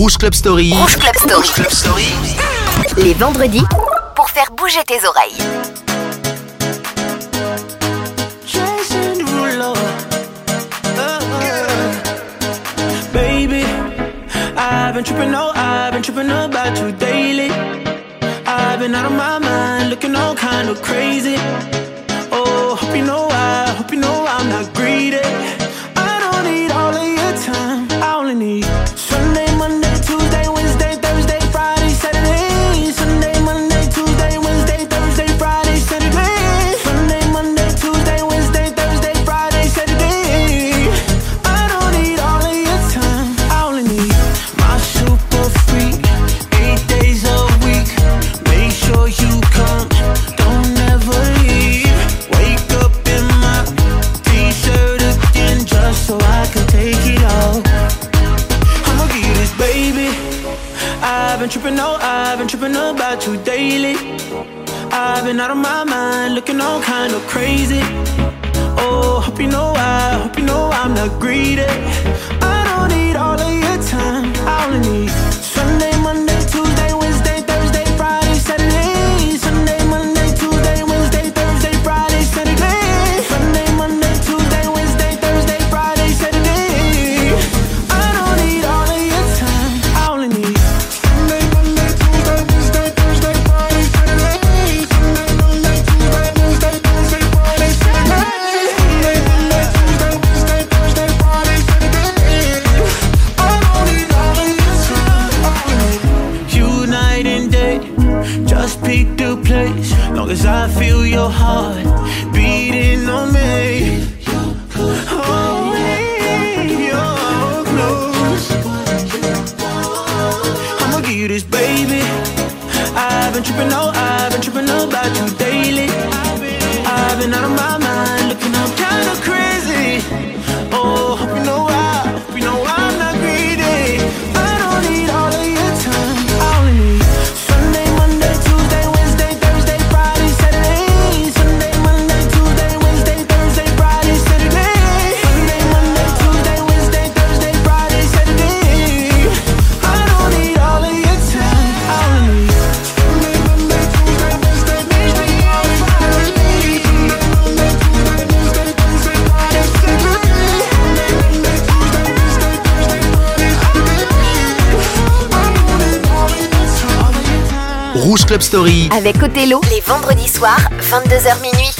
Rouge Club Story. Rouge Club Story. Rouge Club Story. Les vendredis pour faire bouger tes oreilles. Uh-uh. Baby, I've been tripping, oh, I've been tripping about you daily. I've been out of my mind, looking all kind of crazy. Oh, hope you know I, hope you know I'm not greedy. sound kinda crazy. Oh, hope you know I, hope you know I'm not greedy. pick the place. Long as I feel your heart beating on me. Oh, you're close. I'ma give you this, baby. I've been tripping, oh, I've been tripping about you daily. I've been out of my mind, looking up kinda crazy. Oh, hope you know Rouge Club Story. Avec Othello, les vendredis soirs, 22h minuit.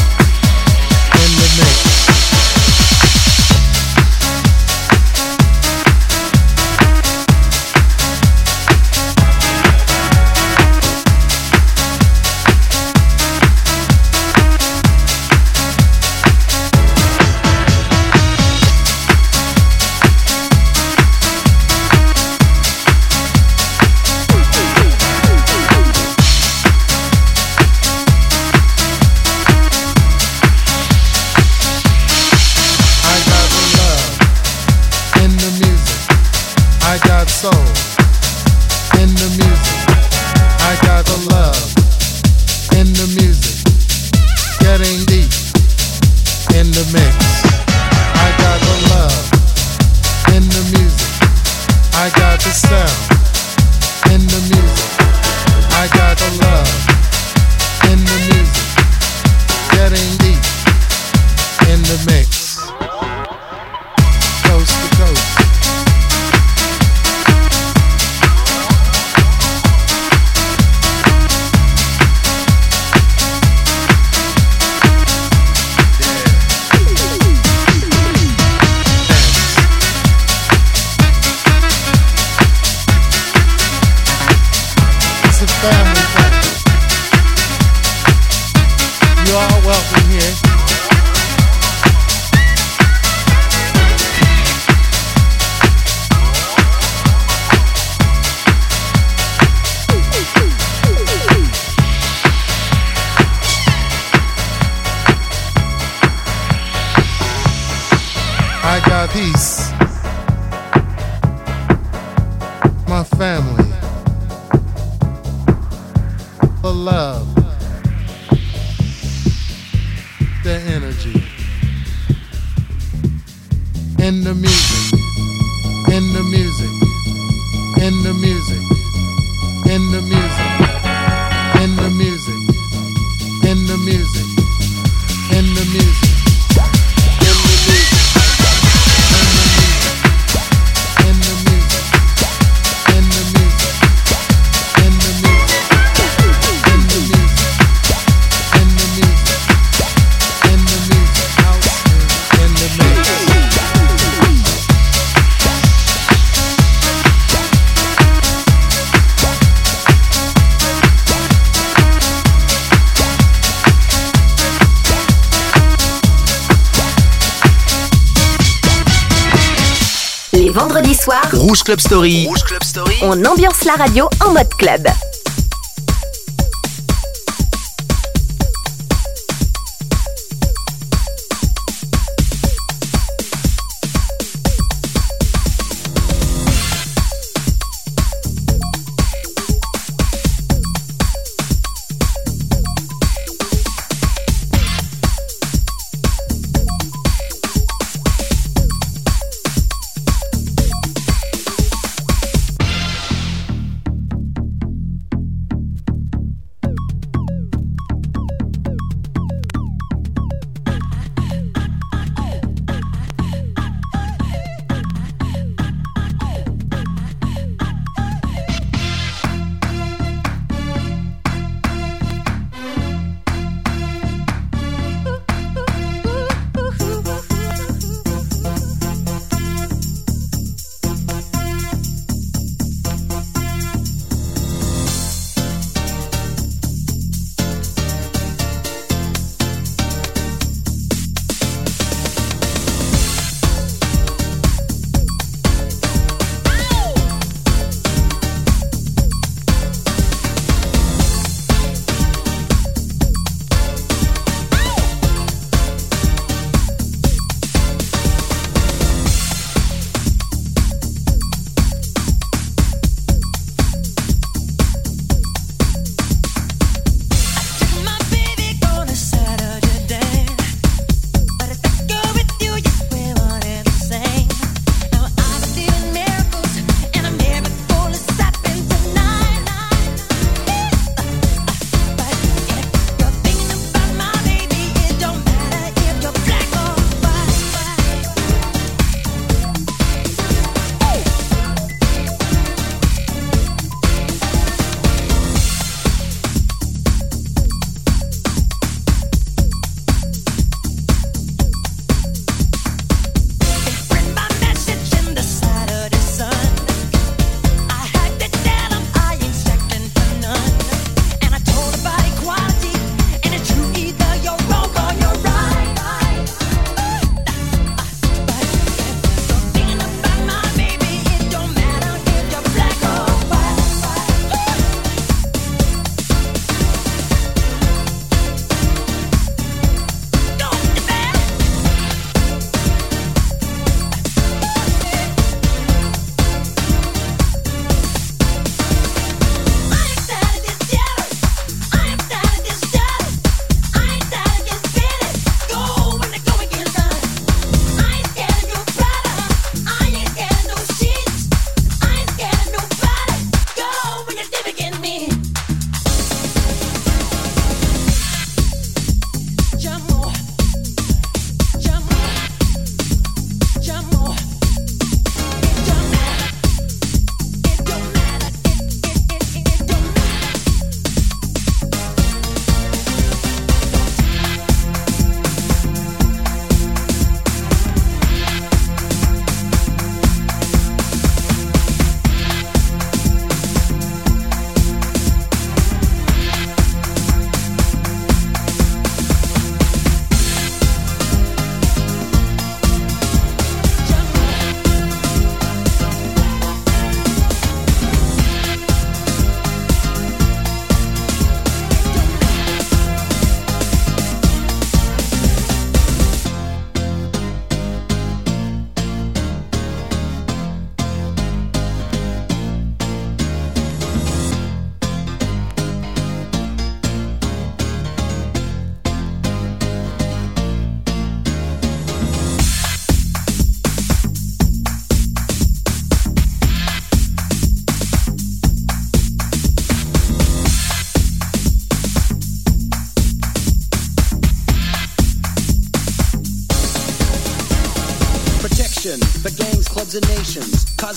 family. Rouge Club Story. On ambiance la radio en mode club.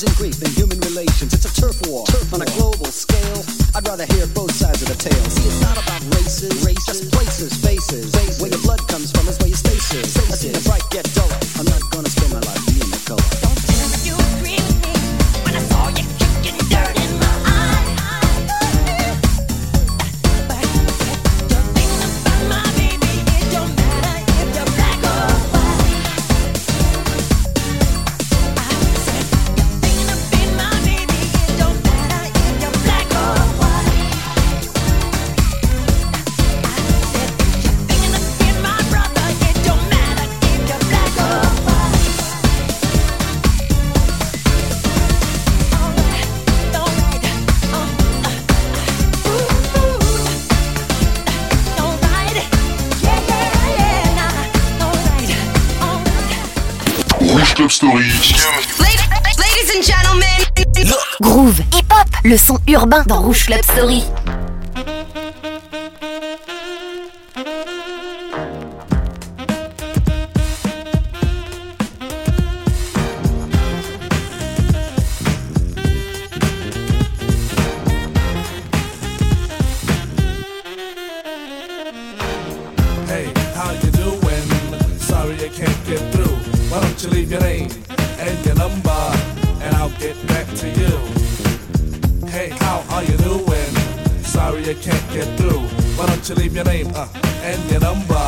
Causing grief dans Rouge Club Story. get through. Why don't you leave your name uh, and your number,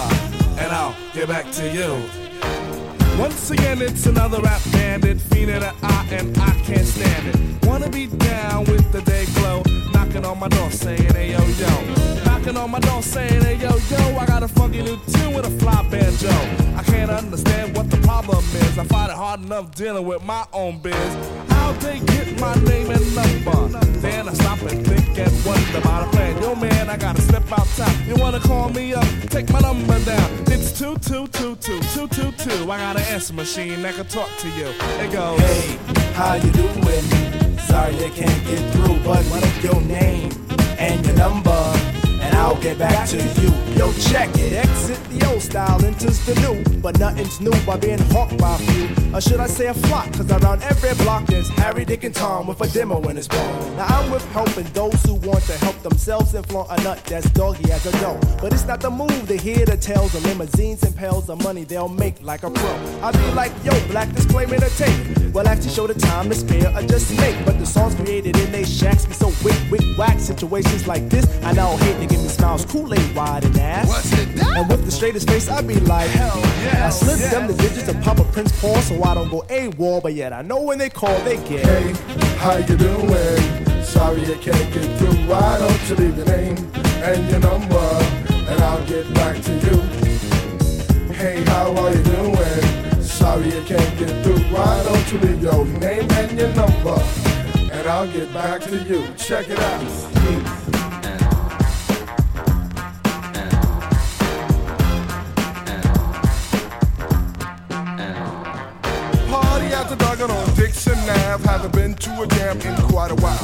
and I'll get back to you. Once again, it's another rap bandit, fiend at I, and I can't stand it. Wanna be down with the day glow, knocking on my door saying, hey yo yo dealing with my own biz. How they get my name and number? Then I stop and think and wonder about a plan. Yo, man, I gotta step outside. You wanna call me up? Take my number down. It's two two two two. I got an answer machine that can talk to you. It goes, Hey, how you doing? Sorry I can't get through, but what your name and your number? I'll get back to you. Yo, check it. Exit the old style, enters the new. But nothing's new by being hawked by a few. Or should I say a flock? Cause around every block there's Harry, Dick, and Tom with a demo in his bone. Now I'm with helping those who want to help themselves and flaunt a nut that's doggy as a dough. But it's not the move to hear the tales of limousines and pails of money they'll make like a pro. I be like, yo, black disclaimer to tape. Well, actually show the time to spare or just make. But the songs created in they shacks be so wick, wick, whack. Situations like this, I now hate to give me smiles, Kool-Aid wide and ass. What's it that? And with the straightest face, I be like, hell yeah. I slip yes. them the digits of Papa Prince Paul so I don't go AWOL, but yet I know when they call, they get. Hey, how you doing? Sorry I can't get through. Why don't you leave your name and your number, and I'll get back to you. Hey, how are you doing? Sorry I can't get through. Why don't you leave your name and your number, and I'll get back to you. Check it out. Haven't been to a jam in quite a while.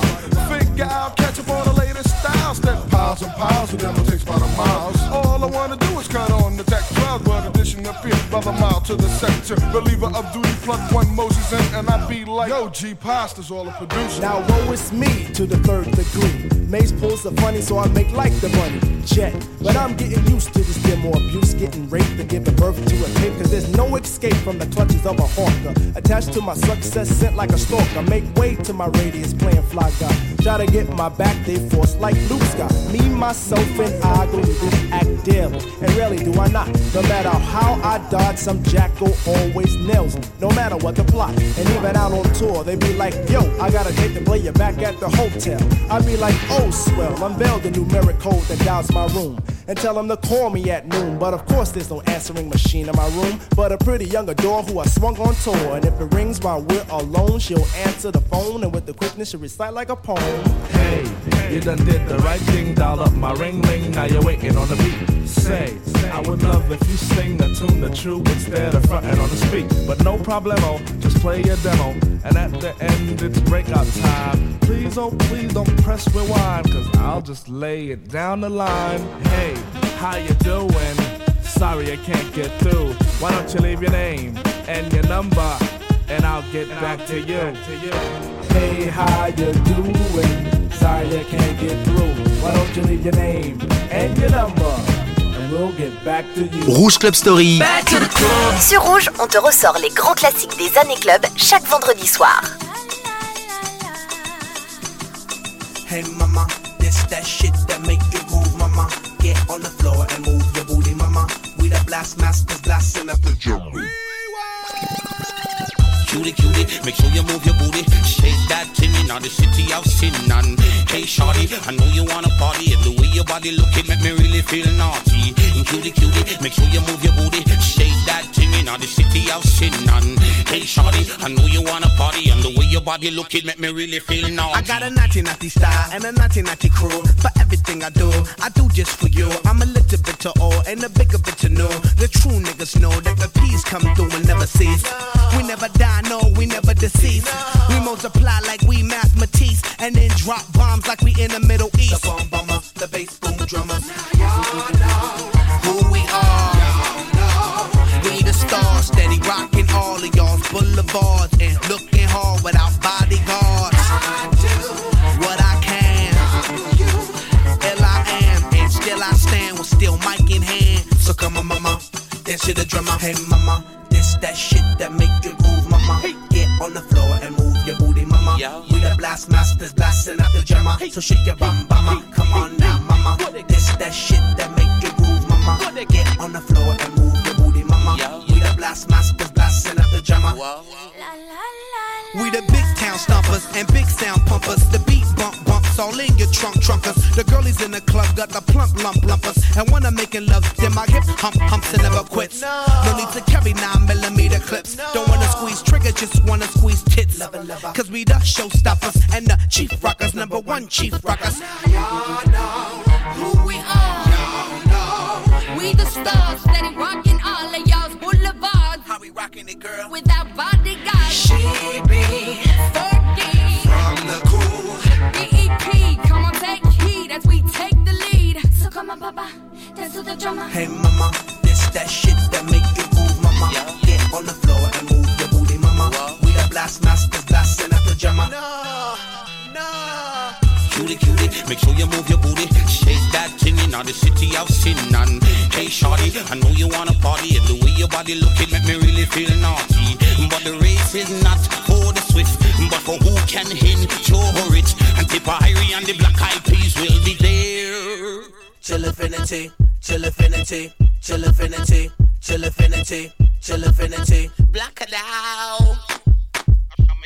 Figure out, catch up on the latest styles. Step piles and piles of them will take about a miles. All I wanna do is cut on the tech 12, but addition appear brother mile to the sector. Believer of duty, plug one Moses in, and I be like, yo, G Pasta's all the producer. Now woe is me to the third degree. Maze pulls the funny, so I make like the money. Jet, but I'm getting used to this demo abuse, getting raped and giving birth to a kid, cause there's no escape from the clutches of a hawker. Attached to my success, sent like a stalker. Make way to my radius, playing fly guy. Try to get my back, they force like Luke Scott. Me, myself, and I go to act daily. And rarely do I not. No matter how I dodge, some jackal always nails me. No matter what the plot. And even out on tour, they be like, yo, I got a date to play you back at the hotel. I be like, oh, swell, unveil the numeric code that dials my room. And tell them to call me at noon. But of course, there's no answering machine in my room. But a pretty young adore who I swung on tour. And if it rings while we're alone, she'll answer the phone. And with the quickness, she'll recite like a poem. Hey, you done did the right thing, dial up my ring ring. Now you're waiting on the beat. Say, I would love if you sing the tune the true instead of fronting on the speak. But no problemo, oh, just play your demo. And at the end, it's breakout time. Please, oh, please don't press rewind, cause I'll just lay it down the line. Hey, how you doing? Sorry I can't get through. Why don't you leave your name and your number? and I'll get back to you. Hey, how you doing? Sorry I can't get through. Why don't you leave your name and your number? We'll get back to you. Rouge Club Story. Back to the club. Sur Rouge, on te ressort les grands classiques des années club chaque vendredi soir. Hey mama, this that shit that make you groove, mama. Get on the floor and move your booty, mama. We the blast masters blasting up the jungle. Cutie, cutie, make sure you move your booty. Shake that thing in the city of sin. Hey, shorty, I know you wanna party. And the way your body looking make me really feel naughty. Cutie, cutie, make sure you move your booty. Shake that thing in the city of sin. Hey, shorty, I know you wanna party. And the way your body looking make me really feel naughty. I got a naughty, naughty style and a naughty, naughty crew. For everything I do, I do just for you. I'm a little bit to all and a bigger bit to know. The true niggas know that the peace come through and never cease. We never die, no, we never deceive. We multiply like we mathematics and then drop bombs like we in the Middle East. The bomb bomber, the bass boom drummer. Who we are. We the stars, steady rocking all of y'all's boulevards and looking hard without bodyguards. What I can, I am, and still I stand with still mic in hand. So come on, mama, dance to the drummer. Hey, mama, this that shit that make you groove, mama. Get on the floor and move your booty, mama. We the blast masters blasting out the drummer. So shake your bum, mama. Come on now, that shit that make you groove, mama. Get on the floor and move your booty, mama. We the blast masters blasting out the drummer. We the big town stompers and big sound pumpers. The beat bump bumps all in your trunk trunkers. The girlies in the club got the plump lump lumpers. And when I'm making love, then my hip hump humps and never quits. No need to carry nine millimeter clips. Don't wanna squeeze trigger, just wanna squeeze tits. Cause we the showstoppers and the chief rockers, number one chief rockers. Dance to the drummer. Hey mama, this that shit that make you move, mama. Get on the floor and move your booty, mama. We the blast masters blasting at the drummer. No, no. Cutie, cutie, make sure you move your booty. Shake that thing in the city of sin. And hey, shorty, I know you wanna party. And the way your body looking make me really feel naughty. But the race is not for the swift, but for who can endure it. And Tippa Irie and the black eyed peas will be there. till infinity, chill affinity, chill affinity, chill affinity, chill affinity. Black it out.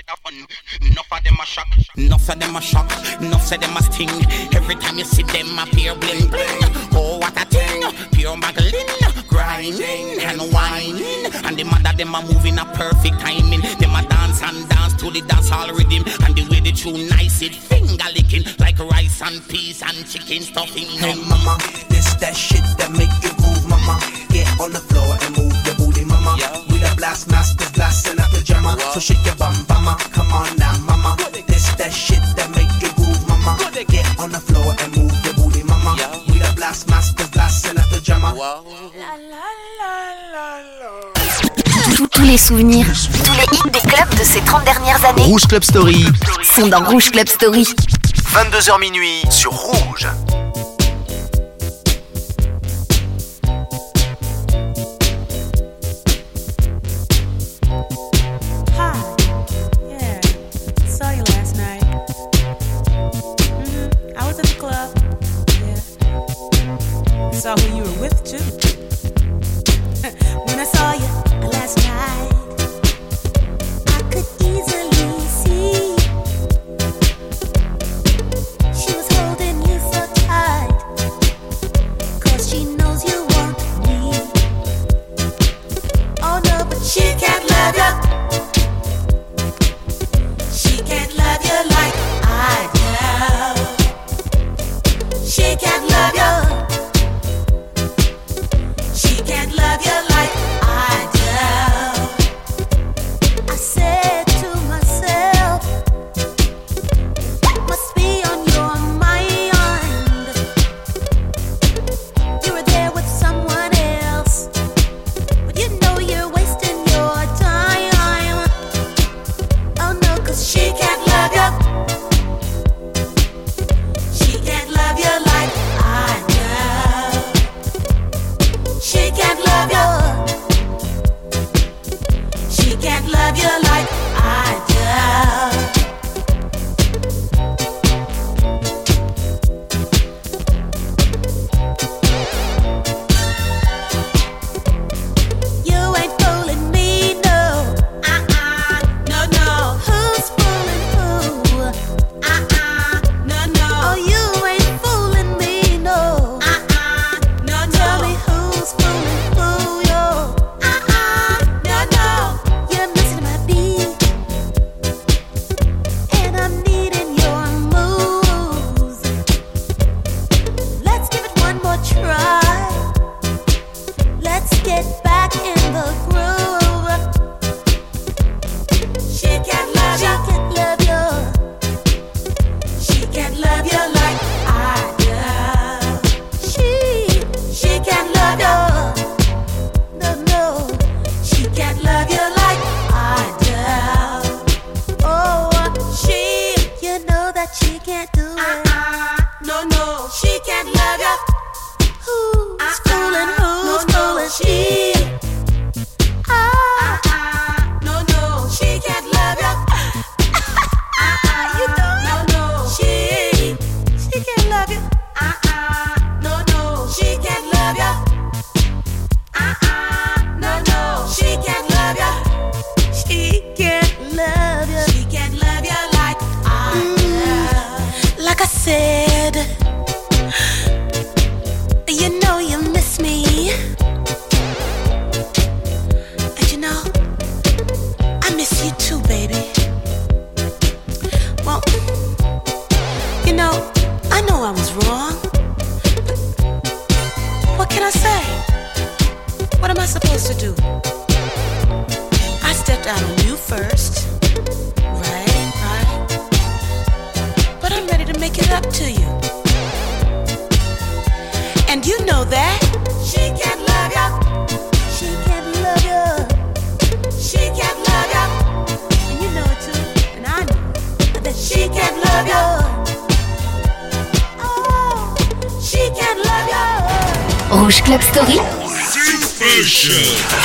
Enough of them a shock, enough of them a shock, enough of them a sting. Every time you see them appear bling bling. Oh what a thing, pure magazine, grinding and whining. And the mother them a moving a perfect timing. Them a dance and dance to the dance hall rhythm. And the way they tune nice it finger licking like rice and peas and chicken stuffing. Hey mama, this that shit that make you move, mama. Get on the floor and move your booty, mama. The blast masters blasting at the drummer. So shake your bum, mama. Come on now, mama. This that shit that make you groove, mama. Get on the floor and move your booty, mama. We the blast masters blasting at the drummer. Tous- Tous les souvenirs, tous les hits des clubs de ces 30 dernières années Rouge Club Story. sont dans Rouge Club Story. 22h minuit sur Rouge.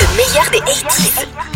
le meilleur des 80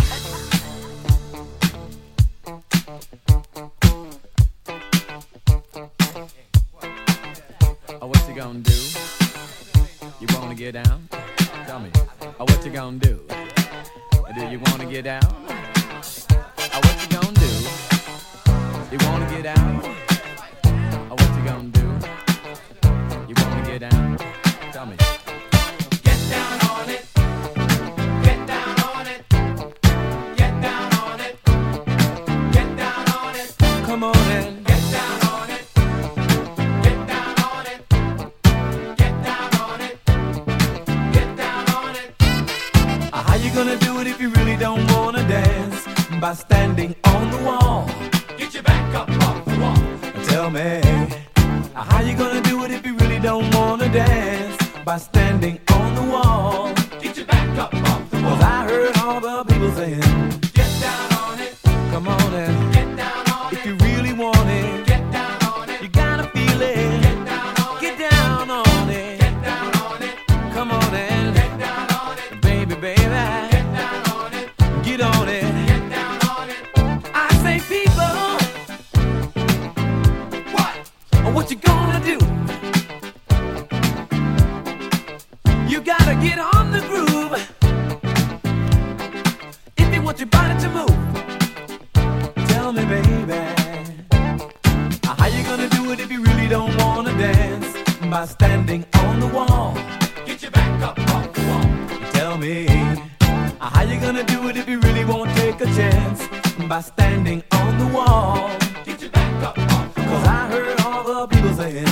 people saying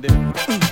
gonna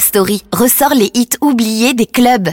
Story ressort les hits oubliés des clubs.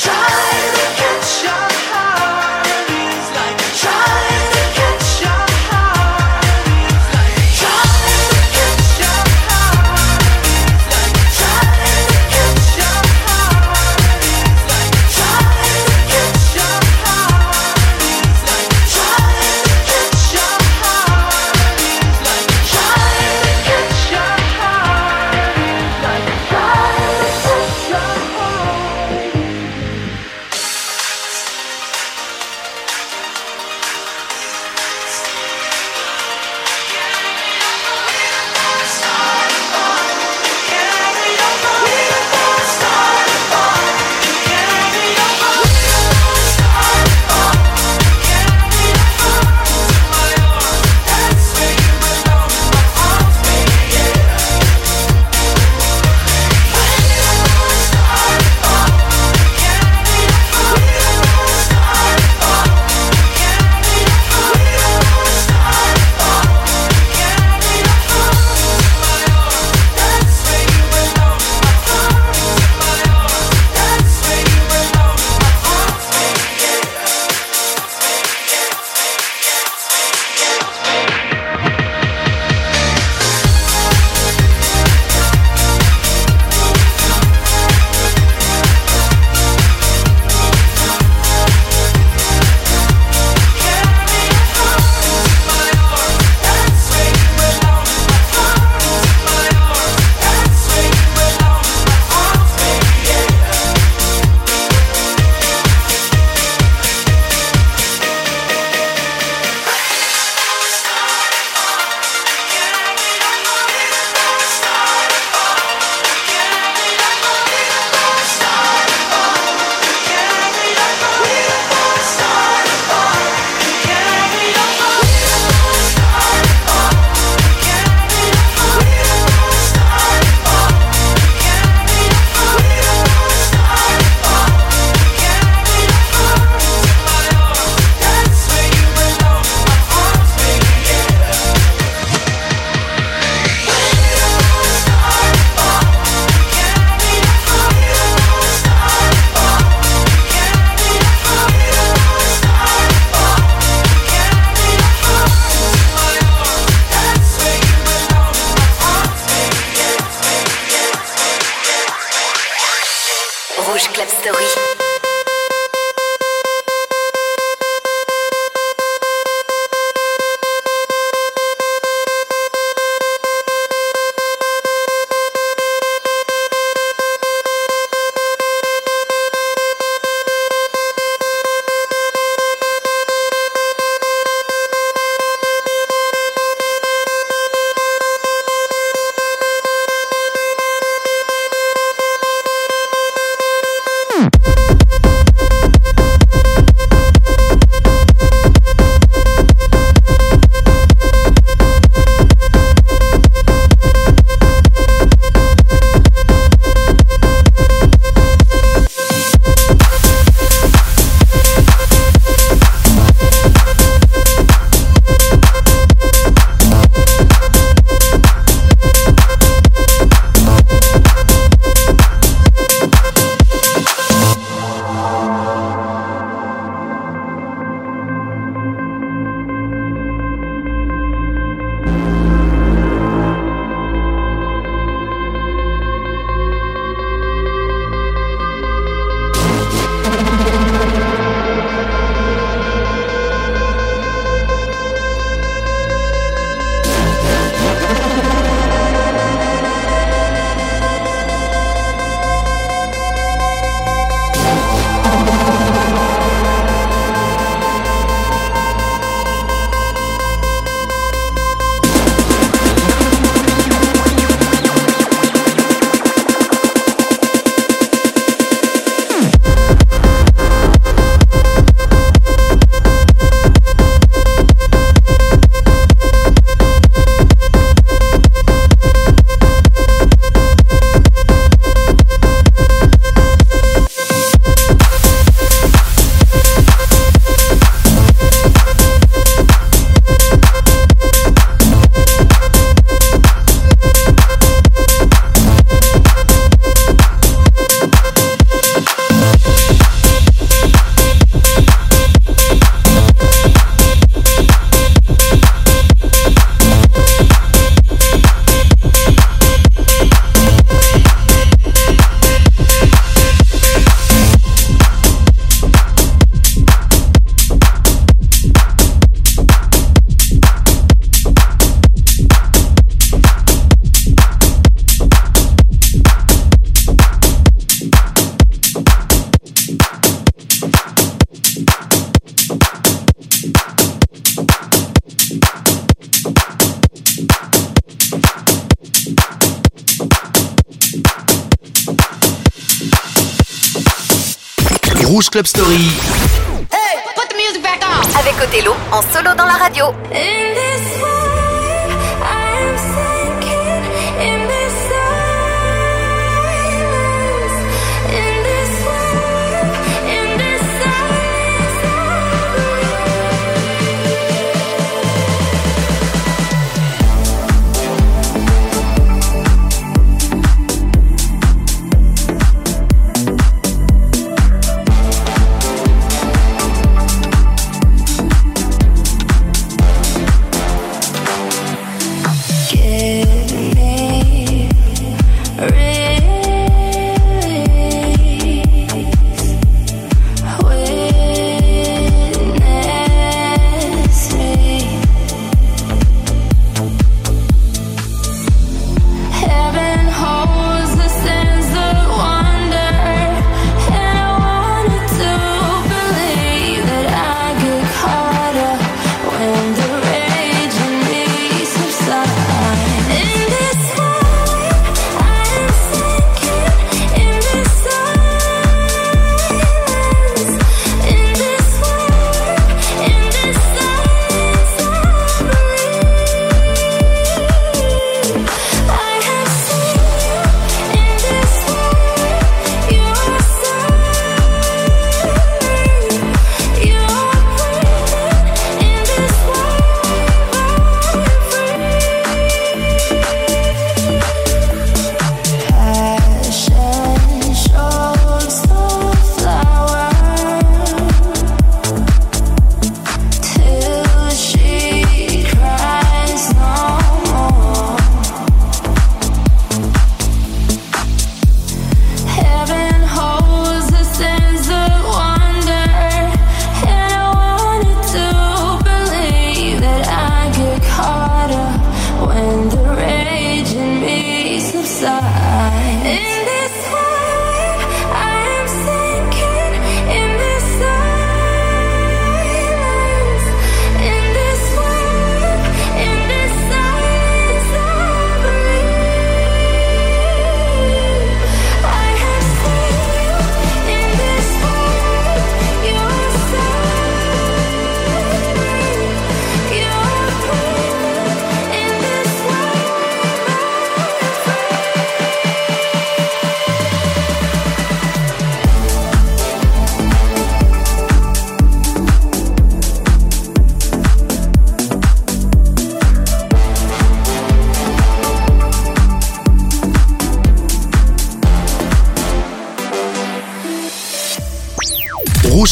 Rouge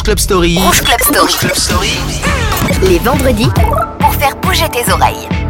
Club Story. Rouge Club Story. Rouge Club Story. Les vendredis pour faire bouger tes oreilles.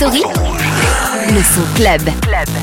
Story. Le son club. club.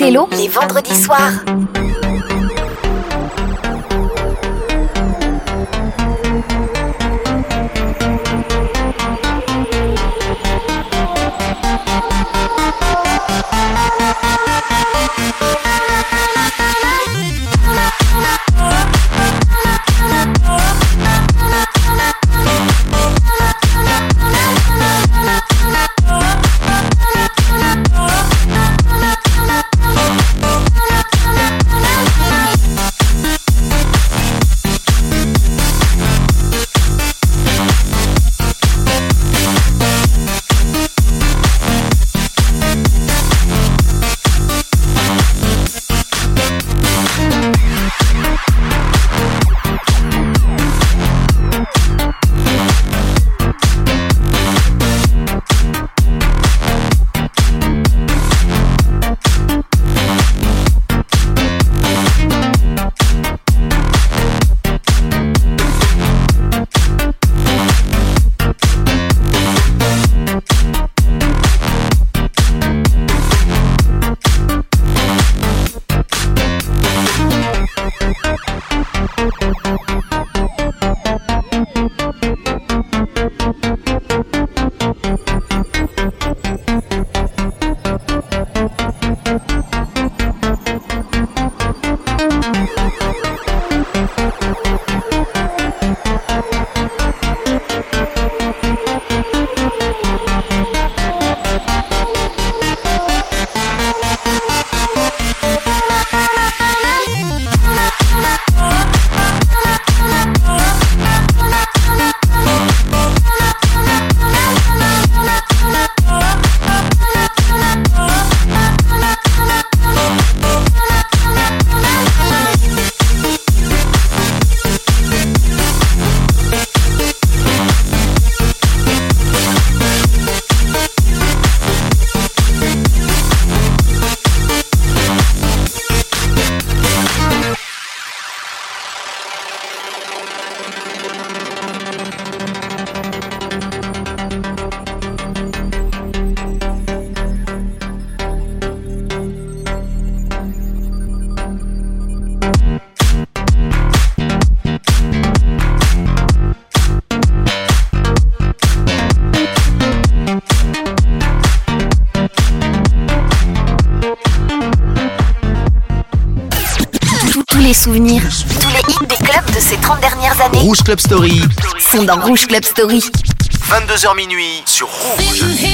Les vendredis soirs. Rouge Club Story. Sont dans Rouge Club Story. 22h minuit sur Rouge.